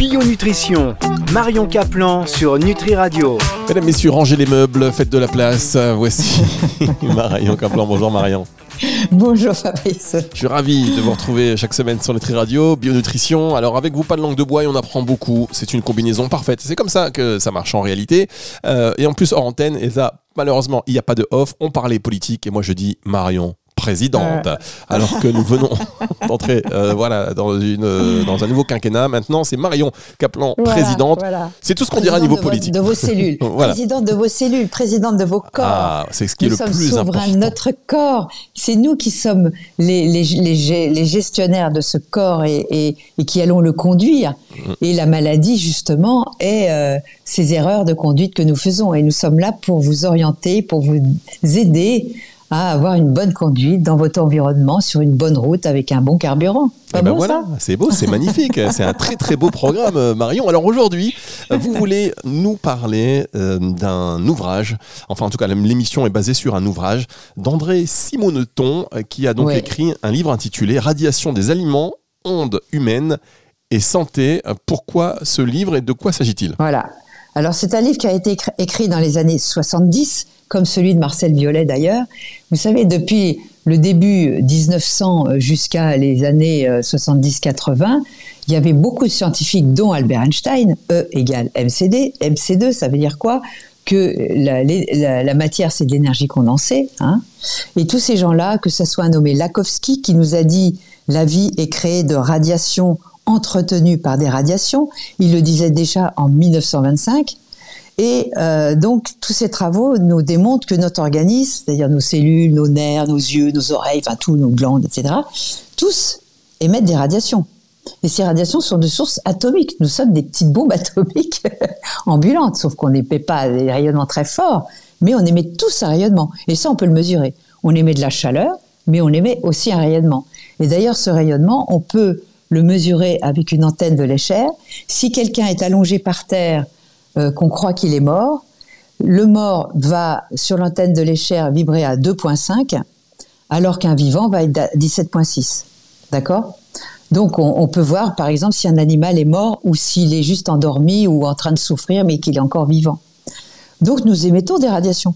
Bio-nutrition, Marion Caplan sur Nutri Radio. Mesdames, Messieurs, rangez les meubles, faites de la place. Voici Marion Caplan. Bonjour Marion. Bonjour Fabrice. Je suis ravi de vous retrouver chaque semaine sur Nutri Radio, Bio-nutrition. Alors avec vous, pas de langue de bois et on apprend beaucoup. C'est une combinaison parfaite. C'est comme ça que ça marche en réalité. Euh, et en plus hors antenne, et ça, malheureusement, il n'y a pas de off. On parlait politique et moi je dis Marion, présidente, alors que nous venons d'entrer euh, voilà, dans, une, euh, dans un nouveau quinquennat. Maintenant, c'est Marion Kaplan, présidente. C'est tout ce qu'on dira à niveau politique. De vos cellules. Présidente de vos cellules, présidente de vos corps. Ah, c'est ce qui est le plus important. Notre corps, c'est nous qui sommes les, les, les, gestionnaires de ce corps et, et, et, qui allons le conduire. Mm. Et la maladie, justement, est euh, ces erreurs de conduite que nous faisons. Et nous sommes là pour vous orienter, pour vous aider à avoir une bonne conduite dans votre environnement sur une bonne route avec un bon carburant. Eh ben voilà, c'est beau, c'est magnifique, c'est un très très beau programme, euh, Marion. Alors aujourd'hui, euh, vous voulez nous parler euh, d'un ouvrage, enfin en tout cas l'émission est basée sur un ouvrage d'André Simoneton qui a donc écrit un livre intitulé Radiation des aliments, ondes humaines et santé. Pourquoi ce livre et de quoi s'agit-il? Voilà. Alors c'est un livre qui a été écrit dans les années 70 comme celui de Marcel Violet d'ailleurs. Vous savez, depuis le début 1900 euh, jusqu'à les années 70-80, euh, il y avait beaucoup de scientifiques, dont Albert Einstein, E égale MCD. MC2, ça veut dire quoi? Que la, matière, c'est de l'énergie condensée. Hein et tous ces gens-là, que ce soit un nommé Lakowski, qui nous a dit la vie est créée de radiations entretenues par des radiations, il le disait déjà en 1925, et euh, donc, tous ces travaux nous démontrent que notre organisme, c'est-à-dire nos cellules, nos nerfs, nos yeux, nos oreilles, enfin tous nos glandes, etc., tous émettent des radiations. Et ces radiations sont de source atomique. Nous sommes des petites bombes atomiques ambulantes, sauf qu'on n'émet pas des rayonnements très forts, mais on émet tous un rayonnement. Et ça, on peut le mesurer. On émet de la chaleur, mais on émet aussi un rayonnement. Et d'ailleurs, ce rayonnement, on peut le mesurer avec une antenne de l'échelle. Si quelqu'un est allongé par terre euh, qu'on croit qu'il est mort. Le mort va, sur l'antenne de l'échelle, vibrer à 2.5, alors qu'un vivant va être à 17.6. D'accord? Donc, on, peut voir, par exemple, si un animal est mort ou s'il est juste endormi ou en train de souffrir, mais qu'il est encore vivant. Donc, nous émettons des radiations.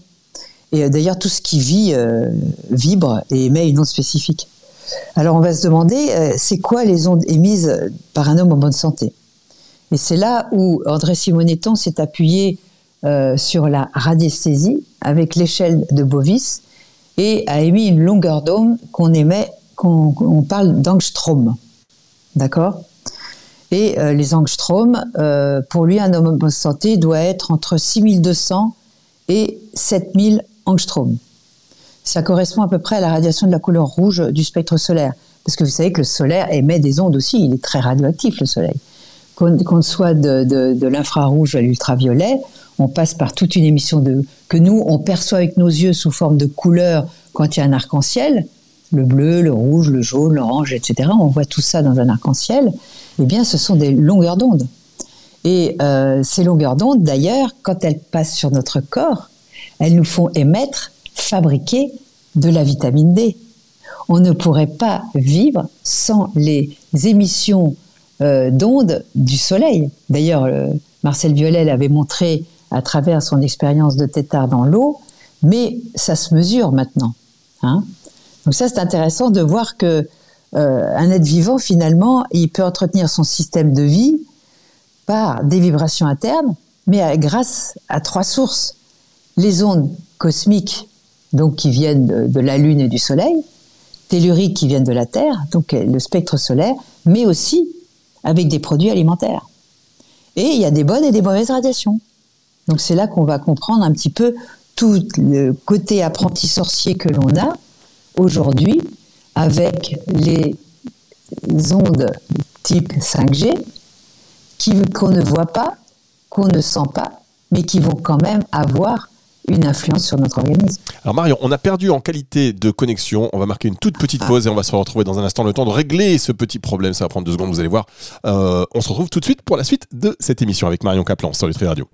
Et euh, d'ailleurs, tout ce qui vit euh, vibre et émet une onde spécifique. Alors, on va se demander, c'est quoi les ondes émises par un homme en bonne santé? Et c'est là où André Simoneton s'est appuyé euh, sur la radiesthésie avec l'échelle de Bovis et a émis une longueur d'onde qu'on émet, qu'on parle d'angstrom. D'accord? Et euh, les angstroms, euh, pour lui, un homme en bonne santé doit être entre 6200 et 7000 angstroms. Ça correspond à peu près à la radiation de la couleur rouge du spectre solaire. Parce que vous savez que le solaire émet des ondes aussi, il est très radioactif le soleil qu'on soit de, l'infrarouge à l'ultraviolet, on passe par toute une émission de que nous on perçoit avec nos yeux sous forme de couleurs quand il y a un arc-en-ciel, le bleu, le rouge, le jaune, l'orange, etc. On voit tout ça dans un arc-en-ciel. Eh bien, ce sont des longueurs d'onde. Et euh, ces longueurs d'onde, d'ailleurs, quand elles passent sur notre corps, elles nous font émettre, fabriquer de la vitamine D. On ne pourrait pas vivre sans les émissions euh, d'ondes du soleil. D'ailleurs, euh, Marcel Violet l'avait montré à travers son expérience de tétard dans l'eau, mais ça se mesure maintenant. Hein. Donc ça, c'est intéressant de voir que euh, un être vivant, finalement, il peut entretenir son système de vie par des vibrations internes, mais grâce à trois sources. Les ondes cosmiques, donc qui viennent de, de la Lune et du Soleil, telluriques qui viennent de la Terre, donc le spectre solaire, mais aussi avec des produits alimentaires. Et il y a des bonnes et des mauvaises radiations. Donc c'est là qu'on va comprendre un petit peu tout le côté apprenti sorcier que l'on a aujourd'hui avec les ondes type 5G qu'on ne voit pas, qu'on ne sent pas, mais qui vont quand même avoir une influence sur notre organisme. Alors Marion, on a perdu en qualité de connexion. On va marquer une toute petite ah. pause et on va se retrouver dans un instant le temps de régler ce petit problème. Ça va prendre deux secondes, vous allez voir. Euh, on se retrouve tout de suite pour la suite de cette émission avec Marion Kaplan sur Nutri Radio.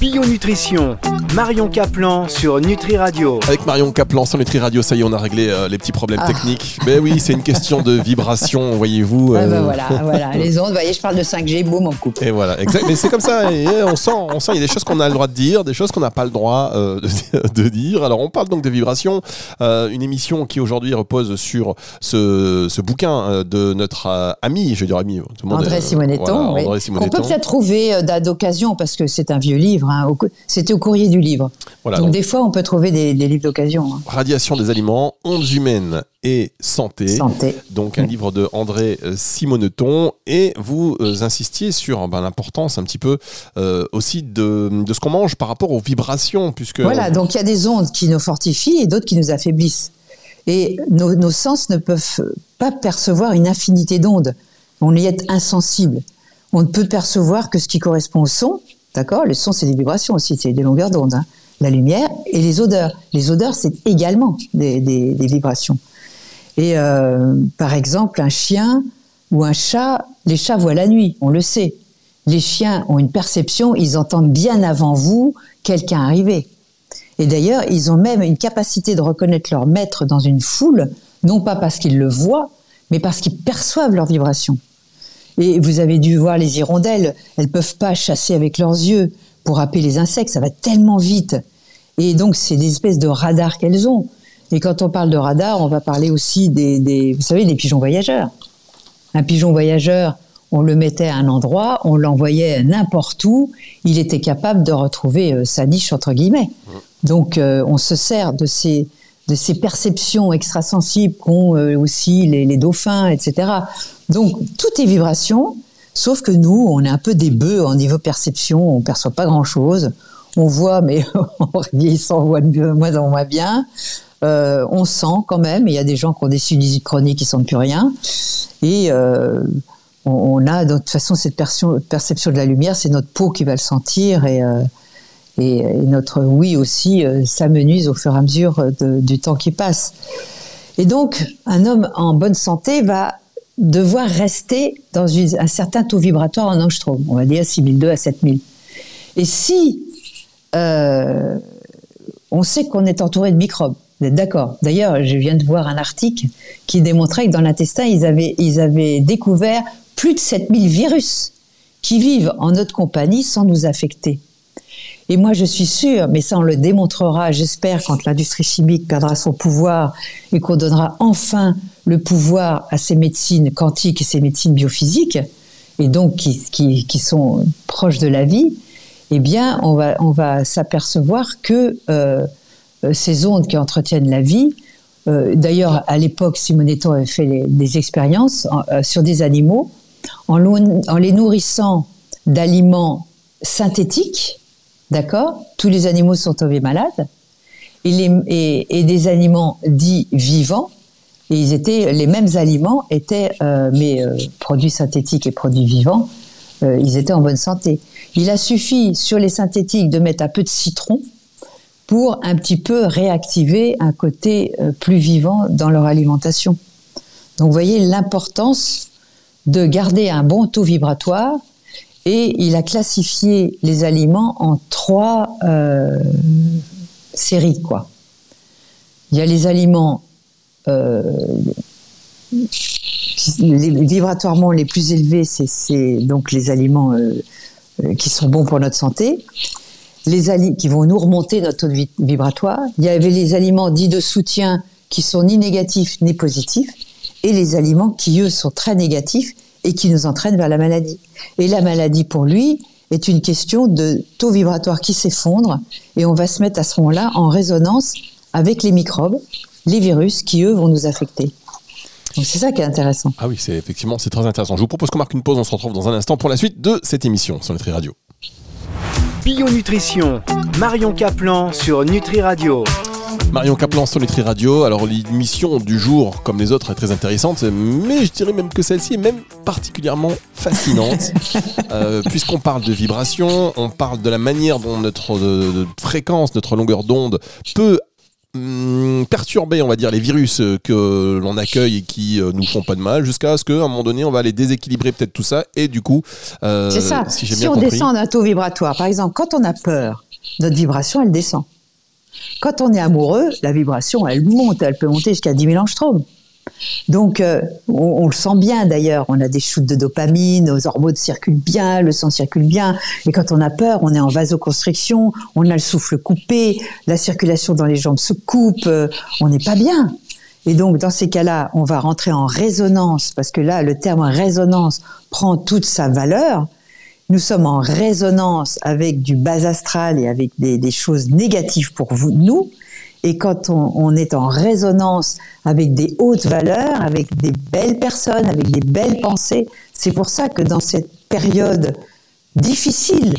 Bio Nutrition, Marion Caplan sur Nutri Radio. Avec Marion Caplan sur Nutri Radio, ça y est, on a réglé euh, les petits problèmes Ah. techniques. Mais oui, c'est une question de vibration, voyez-vous. Ah bah euh, voilà, voilà, les ondes, vous voyez, je parle de 5G, boum, on coupe. Et voilà, exact. Mais c'est comme ça. Et euh, on sent, on sent, il y a des choses qu'on a le droit de dire, des choses qu'on n'a pas le droit euh, de, de dire. Alors, on parle donc de vibration, euh, une émission qui aujourd'hui repose sur ce, ce bouquin euh, de notre euh, ami, je vais dire ami, tout le monde André est- Simoneton, voilà, oui. Qu'on peut peut-être trouver euh, d'occasion parce que c'est un vieux livre. Hein, au C'était au courrier du livre. Voilà, donc, donc, des fois, on peut trouver des, des livres d'occasion. hein. Radiation des aliments, ondes humaines et santé. Santé. Donc un livre de André euh, Simoneton et vous euh, insistiez sur ben, l'importance un petit peu euh, aussi de, de ce qu'on mange par rapport aux vibrations puisque Voilà, donc il y a des ondes qui nous fortifient et d'autres qui nous affaiblissent. Et nos, nos sens ne peuvent pas percevoir une infinité d'ondes. On y est insensible. On ne peut percevoir que ce qui correspond au son. D'accord? Le son, c'est des vibrations aussi, c'est des longueurs d'onde. hein. La lumière et les odeurs. Les odeurs, c'est également des, des- vibrations. Et euh, par exemple, un chien ou un chat, les chats voient la nuit, on le sait. Les chiens ont une perception, ils entendent bien avant vous quelqu'un arriver. Et d'ailleurs, ils ont même une capacité de reconnaître leur maître dans une foule, non pas parce qu'ils le voient, mais parce qu'ils perçoivent leurs vibrations. Et vous avez dû voir les hirondelles, elles peuvent pas chasser avec leurs yeux pour happer les insectes, ça va tellement vite. Et donc, c'est des espèces de radars qu'elles ont. Et quand on parle de radar, on va parler aussi des, vous savez, des pigeons voyageurs. Un pigeon voyageur, on le mettait à un endroit, on l'envoyait n'importe où, il était capable de retrouver euh, sa niche, entre guillemets. Donc, euh, on se sert de ces, de ces perceptions extrasensibles qu'ont euh, aussi les dauphins, etc. Donc, tout est vibration, sauf que nous, on est un peu des bœufs en niveau perception, on perçoit pas grand-chose. On voit, mais en vieillissant, on voit de moins en moins bien. Euh, on sent quand même, il y a des gens qui ont des sinusites chroniques qui sentent plus rien. Et euh, on, on a de toute façon cette perception, de la lumière, c'est notre peau qui va le sentir et, euh, notre oui aussi s'amenuise au fur et à mesure du temps qui passe. Et donc, un homme en bonne santé va devoir rester dans un certain taux vibratoire en angstrom, on va dire 6002 à 7000. Et si euh, on sait qu'on est entouré de microbes. Vous êtes d'accord? D'ailleurs, je viens de voir un article qui démontrait que dans l'intestin, ils avaient, ils avaient découvert plus de 7000 virus qui vivent en notre compagnie sans nous affecter. Et moi, je suis sûre, mais ça, on le démontrera, j'espère, quand l'industrie chimique perdra son pouvoir et qu'on donnera enfin le pouvoir à ces médecines quantiques et ces médecines biophysiques, et donc qui, qui, sont proches de la vie, eh bien, on va, on va s'apercevoir que euh, euh, ces ondes qui entretiennent la vie, euh, d'ailleurs, à l'époque, Simoneto avait fait des expériences en- sur des animaux, en les nourrissant d'aliments synthétiques, d'accord Tous les animaux sont tombés malades, et, les, et, et des aliments dits vivants, et ils étaient, les mêmes aliments étaient, euh, mais euh, produits synthétiques et produits vivants, euh, ils étaient en bonne santé. Il a suffi sur les synthétiques de mettre un peu de citron pour un petit peu réactiver un côté plus vivant dans leur alimentation. Donc vous voyez l'importance de garder un bon taux vibratoire et il a classifié les aliments en trois séries. Quoi. Il y a les aliments les, vibratoirement les plus élevés, c'est- donc les aliments euh, euh, qui sont bons pour notre santé, les ali- qui vont nous remonter notre taux vibratoire. Il y avait les aliments dits de soutien qui sont ni négatifs ni positifs, et les aliments qui, eux, sont très négatifs et qui nous entraînent vers la maladie. Et la maladie, pour lui, est une question de taux vibratoire qui s'effondre, et on va se mettre à ce moment-là en résonance avec les microbes, les virus qui, eux, vont nous affecter. Donc c'est ça qui est intéressant. Ah oui, c'est effectivement c'est très intéressant. Je vous propose qu'on marque une pause, on se retrouve dans un instant pour la suite de cette émission sur Nutri Radio. Bio Nutrition, Marion Caplan sur Nutri Radio. Marion Caplan sur Nutri Radio. Alors l'émission du jour, comme les autres, est très intéressante, mais je dirais même que celle-ci est même particulièrement fascinante, Euh, puisqu'on parle de vibration, on parle de la manière dont notre euh, fréquence, notre longueur d'onde peut hum, perturber, on va dire, les virus euh, que l'on accueille et qui euh, nous font pas de mal, jusqu'à ce qu'à un moment donné, on va aller déséquilibrer peut-être tout ça. Et du coup, euh, C'est ça. si on compris, descend d'un taux vibratoire, par exemple, quand on a peur, notre vibration, elle descend. Quand on est amoureux, la vibration, elle monte, elle peut monter jusqu'à 10 000 angstroms. Donc, euh, on, le sent bien d'ailleurs. On a des shoots de dopamine, nos hormones circulent bien, le sang circule bien. Et quand on a peur, on est en vasoconstriction, on a le souffle coupé, la circulation dans les jambes se coupe, euh, on n'est pas bien. Et donc, dans ces cas-là, on va rentrer en résonance, parce que là, le terme résonance prend toute sa valeur. Nous sommes en résonance avec du bas astral et avec des, des choses négatives pour vous, nous. Et quand on, est en résonance avec des hautes valeurs, avec des belles personnes, avec des belles pensées, c'est pour ça que dans cette période difficile,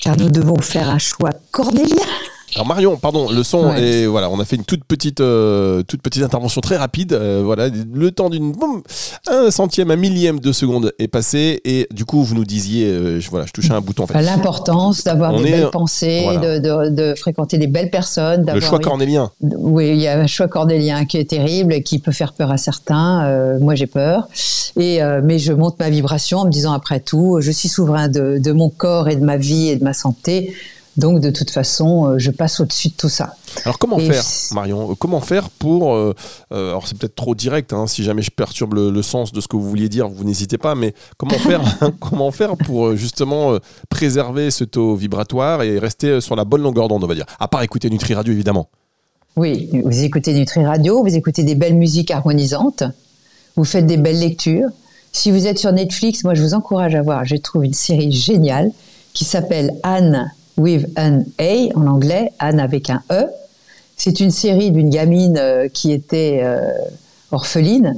car nous devons faire un choix cornélien, Alors Marion, pardon, le son Ouais. et voilà, on a fait une toute petite, euh, toute petite intervention très rapide. euh, voilà, le temps d'une boum, un centième, un millième de seconde est passé et du coup vous nous disiez, euh, je, voilà, je touchais un bouton. En fait. l'importance d'avoir des est- belles pensées, voilà. de, de- de fréquenter des belles personnes, Le choix cornélien. Oui, il y a un choix cornélien qui est terrible, et qui peut faire peur à certains. Moi, j'ai peur. Et mais je monte ma vibration en me disant après tout, je suis souverain de, de mon corps et de ma vie et de ma santé. Donc, de toute façon, euh, je passe au-dessus de tout ça. Alors comment Et faire, Marion? Comment faire pour euh, euh, Alors c'est peut-être trop direct. hein, si jamais je perturbe le, le sens de ce que vous vouliez dire, vous n'hésitez pas. Mais comment faire Comment faire pour justement euh, préserver ce taux vibratoire et rester sur la bonne longueur d'onde, on va dire? À part écouter Nutri Radio, évidemment. Oui, vous écoutez Nutri Radio, vous écoutez des belles musiques harmonisantes, vous faites des belles lectures. Si vous êtes sur Netflix, moi je vous encourage à voir, je trouve une série géniale qui s'appelle Anne with an A en anglais, Anne avec un E. C'est une série d'une gamine euh, qui était euh, orpheline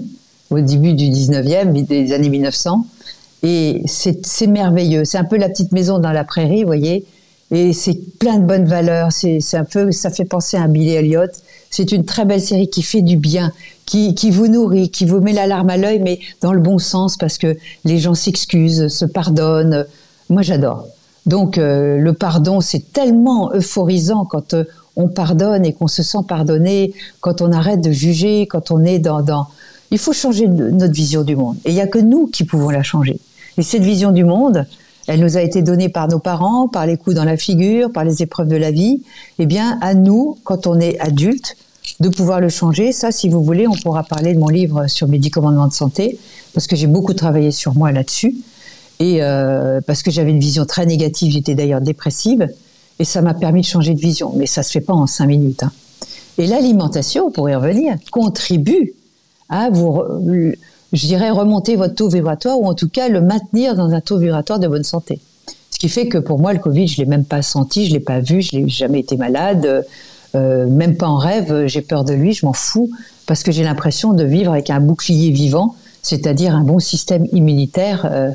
au début du 19e, des années 1900. Et c'est merveilleux. C'est un peu la petite maison dans la prairie, vous voyez. Et c'est plein de bonnes valeurs. C'est un peu, ça fait penser à Billy Elliot. C'est une très belle série qui fait du bien, qui, qui vous nourrit, qui vous met la larme à l'œil, mais dans le bon sens parce que les gens s'excusent, se pardonnent. Moi, j'adore. Donc, euh, le pardon, c'est tellement euphorisant quand euh, on pardonne et qu'on se sent pardonné, quand on arrête de juger, quand on est dans, dans... Il faut changer notre vision du monde. Et il n'y a que nous qui pouvons la changer. Et cette vision du monde, elle nous a été donnée par nos parents, par les coups dans la figure, par les épreuves de la vie. Eh bien, à nous, quand on est adulte, de pouvoir le changer. Ça, si vous voulez, on pourra parler de mon livre sur mes dix commandements de santé, parce que j'ai beaucoup travaillé sur moi là-dessus. Et euh, parce que j'avais une vision très négative, j'étais d'ailleurs dépressive, et ça m'a permis de changer de vision. Mais ça se fait pas en cinq minutes. hein. Et l'alimentation, pour y revenir, contribue à vous, je dirais, remonter votre taux vibratoire, ou en tout cas le maintenir dans un taux vibratoire de bonne santé. Ce qui fait que pour moi, le Covid, je l'ai même pas senti, je l'ai pas vu, je n'ai jamais été malade, euh, même pas en rêve, j'ai peur de lui, je m'en fous, parce que j'ai l'impression de vivre avec un bouclier vivant, c'est-à-dire un bon système immunitaire euh,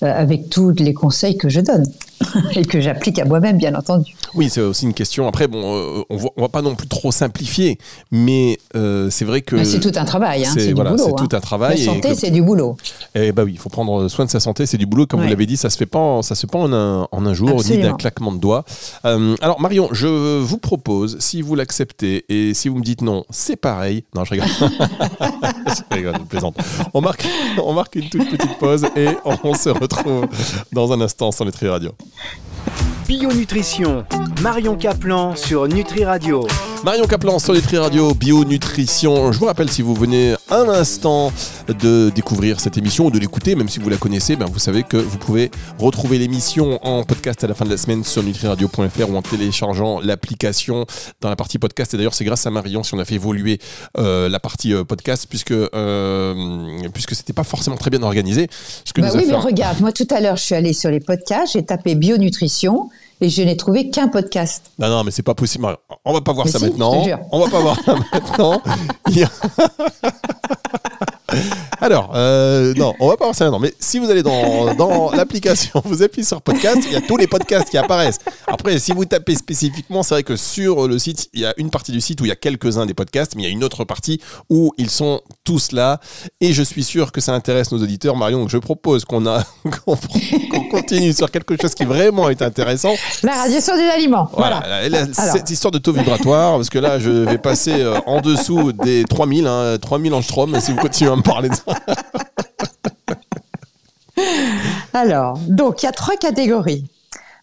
avec tous les conseils que je donne et que j'applique à moi-même, bien entendu. Oui, c'est aussi une question. Après, bon, euh, on on va pas non plus trop simplifier, mais euh, c'est vrai que c'est tout un travail, hein, c'est- voilà, boulot. c'est hein. tout un travail. La santé, c'est du boulot. Eh bah oui, il faut prendre soin de sa santé, c'est du boulot, comme vous l'avez dit, ça se fait pas, en- ça se fait pas en un, en un jour, ni d'un Absolument. claquement de doigts. Euh, alors Marion, je vous propose, si vous l'acceptez et si vous me dites non, c'est pareil. Non, je rigole. je rigole, je plaisante. On marque, on marque une toute petite pause et on se retrouve dans un instant sur Nutri Radio. Bio Nutrition, Marion Caplan sur Nutri Radio. Marion Caplan sur Nutri Radio, Bio Nutrition. Je vous rappelle, si vous venez un instant de découvrir cette émission ou de l'écouter, même si vous la connaissez, ben vous savez que vous pouvez retrouver l'émission en podcast à la fin de la semaine sur nutriradio.fr ou en téléchargeant l'application dans la partie podcast. Et d'ailleurs, c'est grâce à Marion si on a fait évoluer euh, la partie euh, podcast, puisque euh, puisque c'était pas forcément très bien organisé. Ce que Bah nous a oui, fait- mais regarde, moi tout à l'heure, je suis allée sur les podcasts, j'ai tapé bionutrition et je n'ai trouvé qu'un podcast. Non, non, mais c'est pas possible. On va pas voir Mais ça si, je maintenant. te jure. On va pas voir ça maintenant. Alors, euh, non, on va pas avancer maintenant. Mais si vous allez dans, dans l'application, vous appuyez sur podcast, il y a tous les podcasts qui apparaissent. Après, si vous tapez spécifiquement, c'est vrai que sur le site, il y a une partie du site où il y a quelques-uns des podcasts, mais il y a une autre partie où ils sont tous là. Et je suis sûr que ça intéresse nos auditeurs. Marion, je propose qu'on a qu'on continue sur quelque chose qui vraiment est intéressant. La radiation des aliments. Voilà. cette histoire de taux vibratoire, parce que là, je vais passer euh, en dessous des 3000, hein, 3000 angstroms, si vous continuez à me parler de ça. Alors, donc, il y a trois catégories.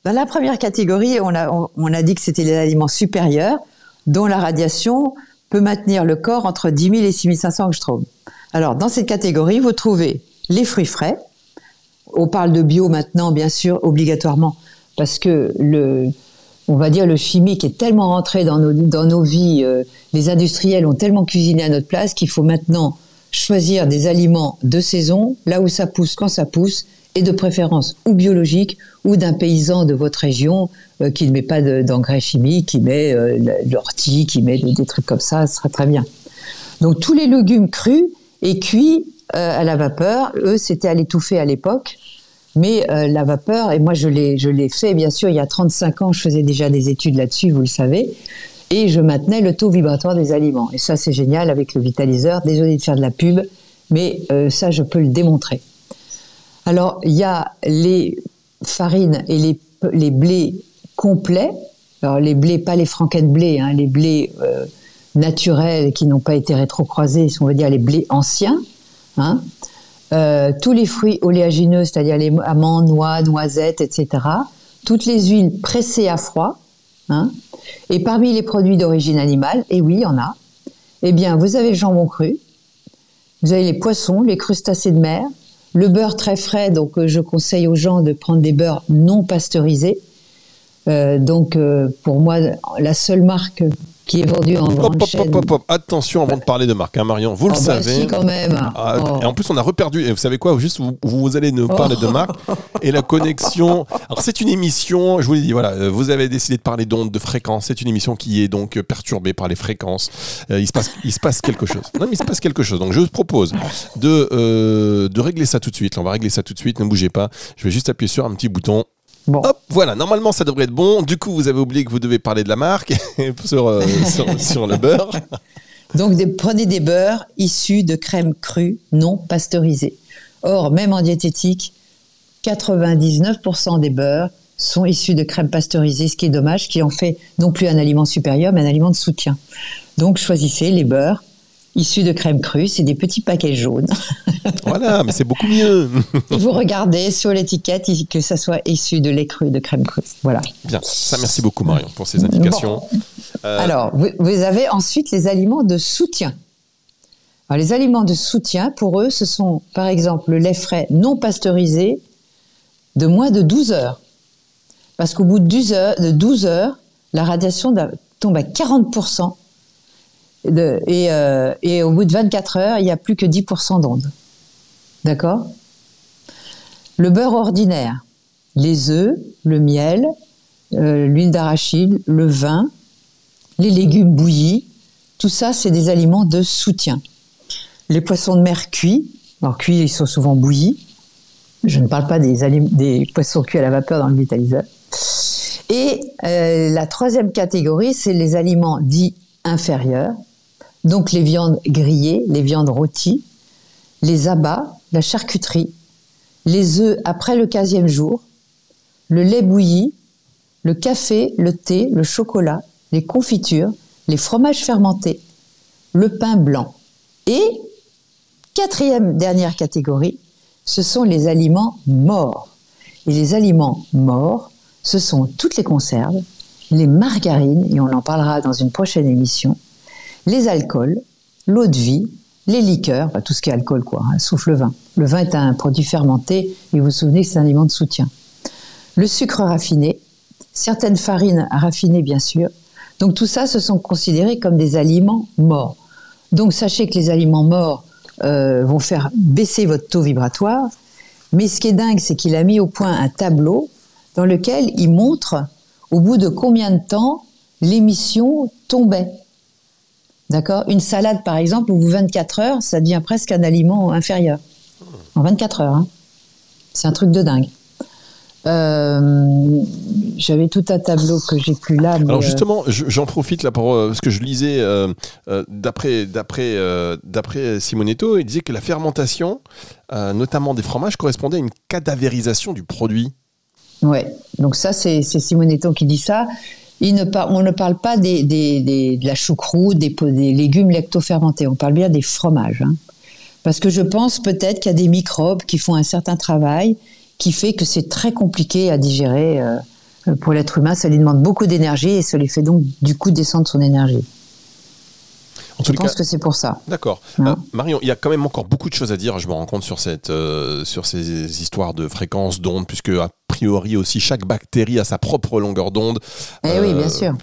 Dans la première catégorie, on a, dit que c'était les aliments supérieurs, dont la radiation peut maintenir le corps entre 10 000 et 6 500 angstroms. Alors, dans cette catégorie, vous trouvez les fruits frais. On parle de bio maintenant, bien sûr, obligatoirement, parce que le, on va dire, le chimique est tellement rentré dans nos, dans nos vies, euh, les industriels ont tellement cuisiné à notre place qu'il faut maintenant choisir des aliments de saison, là où ça pousse, quand ça pousse, et de préférence ou biologique ou d'un paysan de votre région euh, qui ne met pas d'engrais chimiques, qui met euh, l'ortie, qui met des, trucs comme ça, ce serait très bien. Donc tous les légumes crus et cuits à la vapeur, eux, c'était à l'étouffer à l'époque. Mais euh, la vapeur, et moi je l'ai fait bien sûr il y a 35 ans, je faisais déjà des études là-dessus, vous le savez, et je maintenais le taux vibratoire des aliments. Et ça c'est génial avec le vitaliseur. Désolé de faire de la pub, mais euh, ça je peux le démontrer. Alors il y a les farines et les, les blés complets. Alors les blés, pas les frankenblés, hein, les blés euh, naturels qui n'ont pas été rétrocroisés, on va dire les blés anciens. Hein. Euh, tous les fruits oléagineux, c'est-à-dire les amandes, noix, noisettes, etc. Toutes les huiles pressées à froid. Hein. Et parmi les produits d'origine animale, et oui, il y en a, eh bien, vous avez le jambon cru, vous avez les poissons, les crustacés de mer, le beurre très frais, donc euh, je conseille aux gens de prendre des beurres non pasteurisés. Euh, donc, pour moi, la seule marque qui est vendu en grande Attention avant de parler de marque, hein, Marion, vous le oh, bah savez. Si, quand même. Ah, oh. Et en plus, on a reperdu. Et vous savez quoi Juste, vous, vous allez nous parler de marque et la connexion. Alors, c'est une émission. Je vous l'ai dit. Voilà, euh, vous avez décidé de parler d'ondes, de fréquences. C'est une émission qui est donc perturbée par les fréquences. Euh, il se passe, il se passe quelque chose. Non, mais il se passe quelque chose. Donc, je vous propose de euh, de régler ça tout de suite. on va régler ça tout de suite. Ne bougez pas. Je vais juste appuyer sur un petit bouton Hop, voilà, normalement ça devrait être bon. Du coup, vous avez oublié que vous devez parler de la marque sur, euh, sur, le beurre. Donc, prenez des beurres issus de crème crue non pasteurisée. Or, même en diététique, 99% des beurres sont issus de crème pasteurisée, ce qui est dommage, qui en fait non plus un aliment supérieur, mais un aliment de soutien. Donc, choisissez les beurres issus de crème crue. C'est des petits paquets jaunes. voilà, mais c'est beaucoup mieux. vous regardez sur l'étiquette que ça soit issu de lait cru, de crème crue. Voilà. Bien, ça merci beaucoup Marion pour ces indications. Euh, Alors, vous, avez ensuite les aliments de soutien. Alors, les aliments de soutien, pour eux, ce sont par exemple le lait frais non pasteurisé de moins de 12 heures. Parce qu'au bout de 12 heures, de 12 heures, la radiation tombe à 40% euh, et, au bout de 24 heures, il n'y a plus que 10% d'ondes. D'accord? Le beurre ordinaire, les œufs, le miel, euh, l'huile d'arachide, le vin, les légumes bouillis, tout ça, c'est des aliments de soutien. Les poissons de mer cuits, alors cuits, ils sont souvent bouillis. Je ne parle pas des, poissons cuits à la vapeur dans le vitaliseur. Et euh, la troisième catégorie, c'est les aliments dits inférieurs, donc les viandes grillées, les viandes rôties, les abats, la charcuterie, les œufs après le 15e jour, le lait bouilli, le café, le thé, le chocolat, les confitures, les fromages fermentés, le pain blanc. Et, quatrième dernière catégorie, ce sont les aliments morts. Et les aliments morts, ce sont toutes les conserves, les margarines, et on en parlera dans une prochaine émission, les alcools, l'eau de vie, les liqueurs, tout ce qui est alcool, quoi, hein, sauf le vin. Le vin est un produit fermenté et vous vous souvenez que c'est un aliment de soutien. Le sucre raffiné, certaines farines raffinées, bien sûr. Donc tout ça, ce sont considérés comme des aliments morts. Donc sachez que les aliments morts euh, vont faire baisser votre taux vibratoire. Mais ce qui est dingue, c'est qu'il a mis au point un tableau dans lequel il montre au bout de combien de temps l'émission tombait. D'accord Une salade, par exemple, au bout de 24 heures, ça devient presque un aliment inférieur. En 24 heures. Hein. C'est un truc de dingue. Euh, j'avais tout un tableau que j'ai plus là. Alors euh, justement, j'en profite là pour euh, parce que je lisais d'après d'après d'après Simonetto, il disait que la fermentation, notamment des fromages, correspondait à une cadavérisation du produit. Ouais, donc ça c'est Simonetto qui dit ça. Il ne on ne parle pas des, des, de la choucroute, des, des légumes lactofermentés. On parle bien des fromages. Hein. Parce que je pense peut-être qu'il y a des microbes qui font un certain travail qui fait que c'est très compliqué à digérer euh, pour l'être humain. Ça lui demande beaucoup d'énergie et ça lui fait donc du coup descendre son énergie. Je pense que c'est pour ça. D'accord. Euh, Marion, il y a quand même encore beaucoup de choses à dire, je me rends compte, sur, cette, euh, sur ces histoires de fréquences d'ondes, puisque a priori aussi chaque bactérie a sa propre longueur d'onde. Eh oui, bien sûr.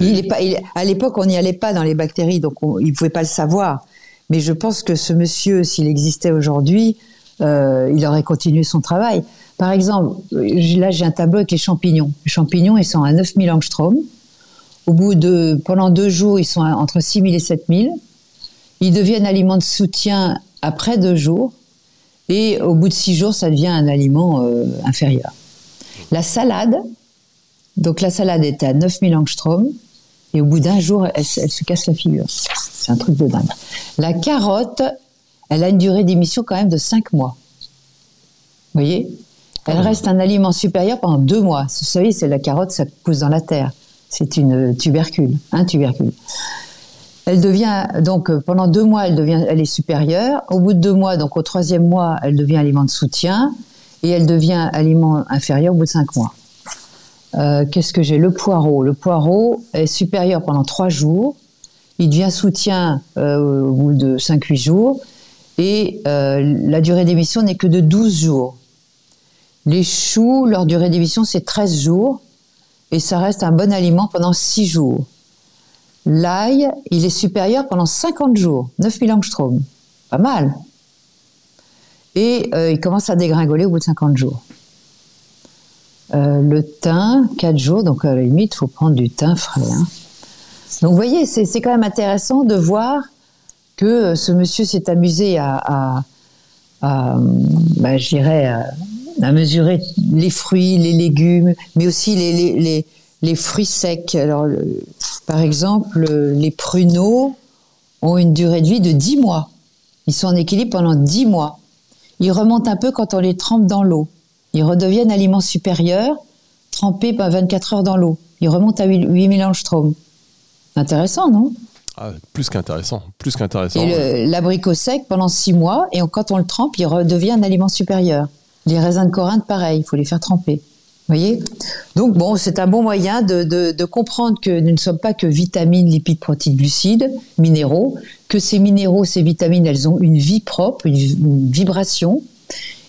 Il est pas, à l'époque, on n'y allait pas dans les bactéries, donc il ne pouvait pas le savoir. Mais je pense que ce monsieur, s'il existait aujourd'hui, euh, il aurait continué son travail. Par exemple, là j'ai un tableau avec les champignons. Les champignons, ils sont à 9000 angstroms. Au bout de, pendant deux jours, ils sont entre 6000 et 7000. Ils deviennent aliment de soutien après deux jours. Et au bout de six jours, ça devient un aliment euh, inférieur. La salade, donc la salade est à 9000 angstroms. Et au bout d'un jour, elle, se casse la figure. C'est un truc de dingue. La carotte, elle a une durée d'émission quand même de 5 mois. Vous voyez? Elle reste un aliment supérieur pendant 2 mois. Vous savez, c'est la carotte, ça pousse dans la terre. C'est une tubercule, un tubercule. Elle devient donc pendant deux mois, elle devient, elle est supérieure. Au bout de deux mois, donc au troisième mois, elle devient aliment de soutien et elle devient aliment inférieur au bout de cinq mois. Euh, qu'est-ce que j'ai? Le poireau. Le poireau est supérieur pendant trois jours. Il devient soutien euh, au bout de 5-8 jours et euh, la durée d'émission n'est que de 12 jours. Les choux, leur durée d'émission, c'est 13 jours et ça reste un bon aliment pendant 6 jours. L'ail, il est supérieur pendant 50 jours, 9000 angstroms. Pas mal. Et euh, il commence à dégringoler au bout de 50 jours. Euh, le thym, 4 jours, donc à la limite, il faut prendre du thym frais. Hein. Donc vous voyez, c'est quand même intéressant de voir que euh, ce monsieur s'est amusé à, à, bah, mesurer les fruits, les légumes, mais aussi les, les, les, fruits secs. Alors, par exemple, les pruneaux ont une durée de vie de 10 mois. Ils sont en équilibre pendant 10 mois. Ils remontent un peu quand on les trempe dans l'eau. Ils redeviennent aliments supérieurs, trempés par 24 heures dans l'eau. Ils remontent à 8000 angstroms. Intéressant, non? Ah, plus qu'intéressant, plus qu'intéressant. Et l'abricot sec pendant six mois, et quand on le trempe, il redevient un aliment supérieur. Les raisins de Corinthe, pareil, il faut les faire tremper. voyez? Donc bon, c'est un bon moyen de, de, comprendre que nous ne sommes pas que vitamines, lipides, protéines, glucides, minéraux, que ces minéraux, ces vitamines, elles ont une vie propre, une, vibration,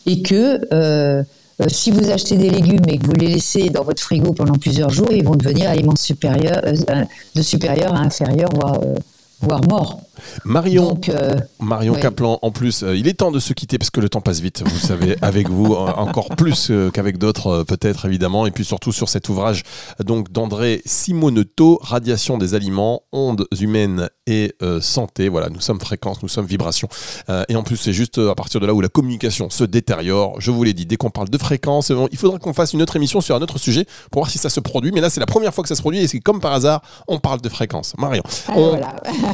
et que euh, euh, si vous achetez des légumes et que vous les laissez dans votre frigo pendant plusieurs jours, ils vont devenir aliments supérieurs, euh, de supérieur à inférieur, voire, euh, voire mort. Marion, euh, Marion Kaplan, en plus, euh, il est temps de se quitter parce que le temps passe vite, vous savez, avec vous, euh, encore plus qu'avec d'autres, peut-être évidemment, et puis surtout sur cet ouvrage donc d'André Simonetto, Radiation des aliments, ondes humaines et santé. Voilà, nous sommes fréquences, nous sommes vibrations. et en plus, c'est juste à partir de là où la communication se détériore. Je vous l'ai dit, dès qu'on parle de fréquences, il faudra qu'on fasse une autre émission sur un autre sujet pour voir si ça se produit. Mais là, c'est la première fois que ça se produit et c'est comme par hasard, on parle de fréquences. Marion, ah,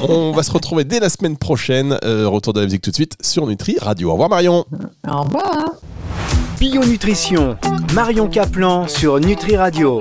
on va se retrouver dès la semaine prochaine. Euh, retour de la musique tout de suite sur Nutri Radio. Au revoir Marion. Au revoir. Bio Nutrition, Marion Caplan sur Nutri Radio.